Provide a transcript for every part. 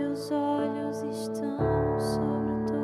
Teus olhos estão sobre toda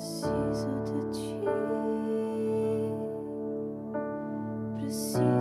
Preciso de ti. Preciso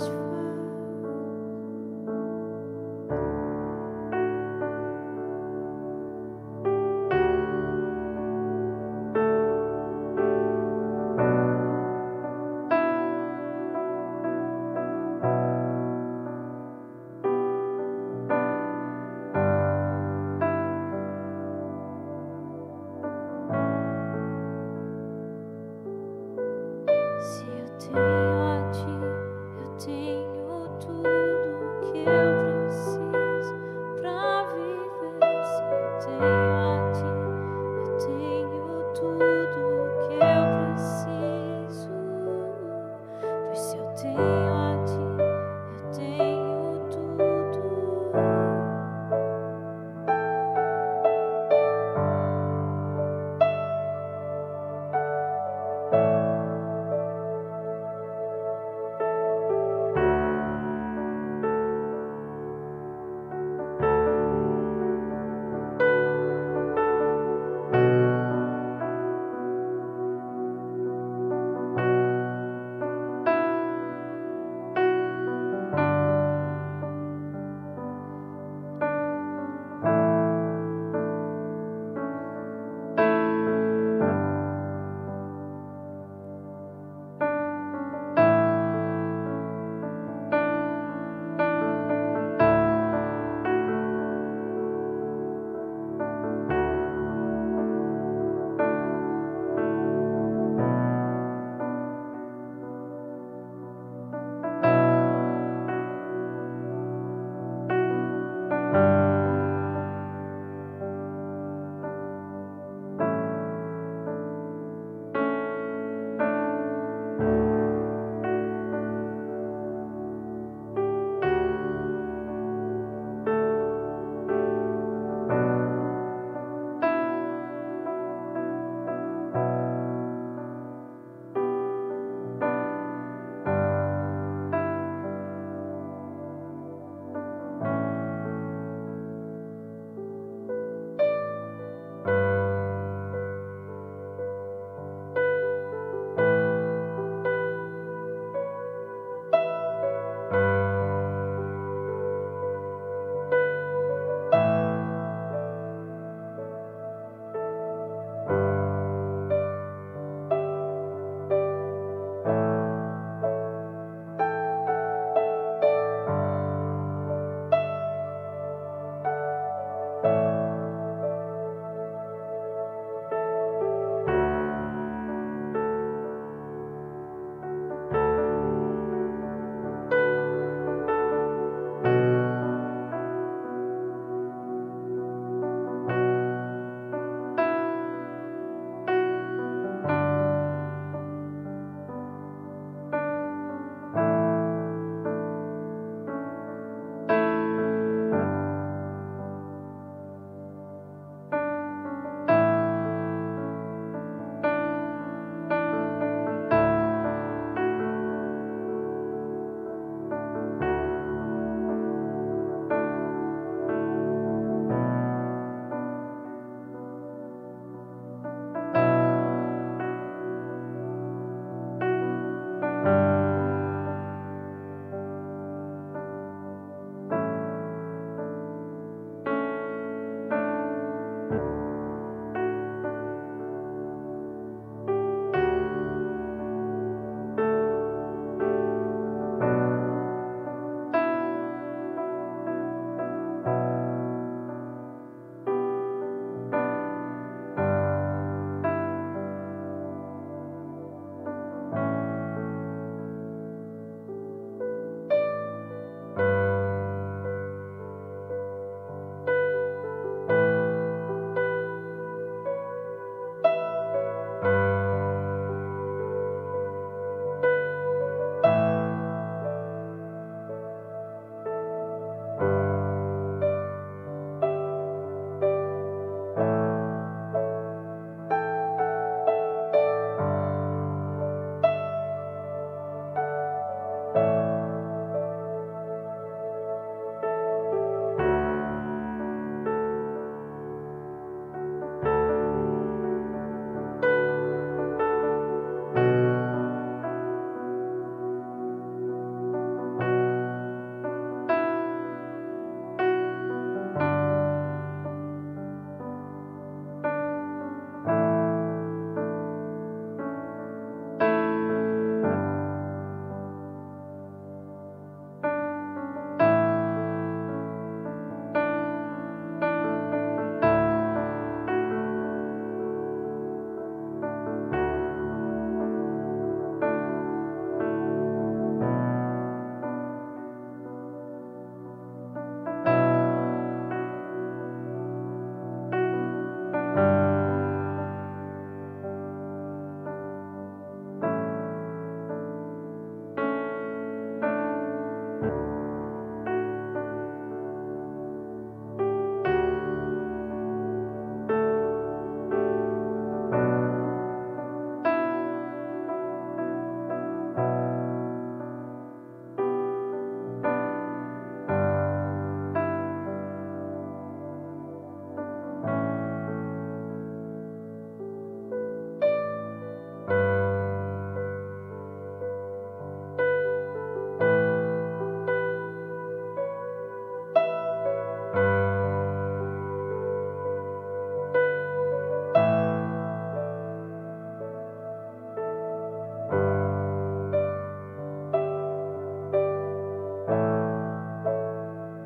is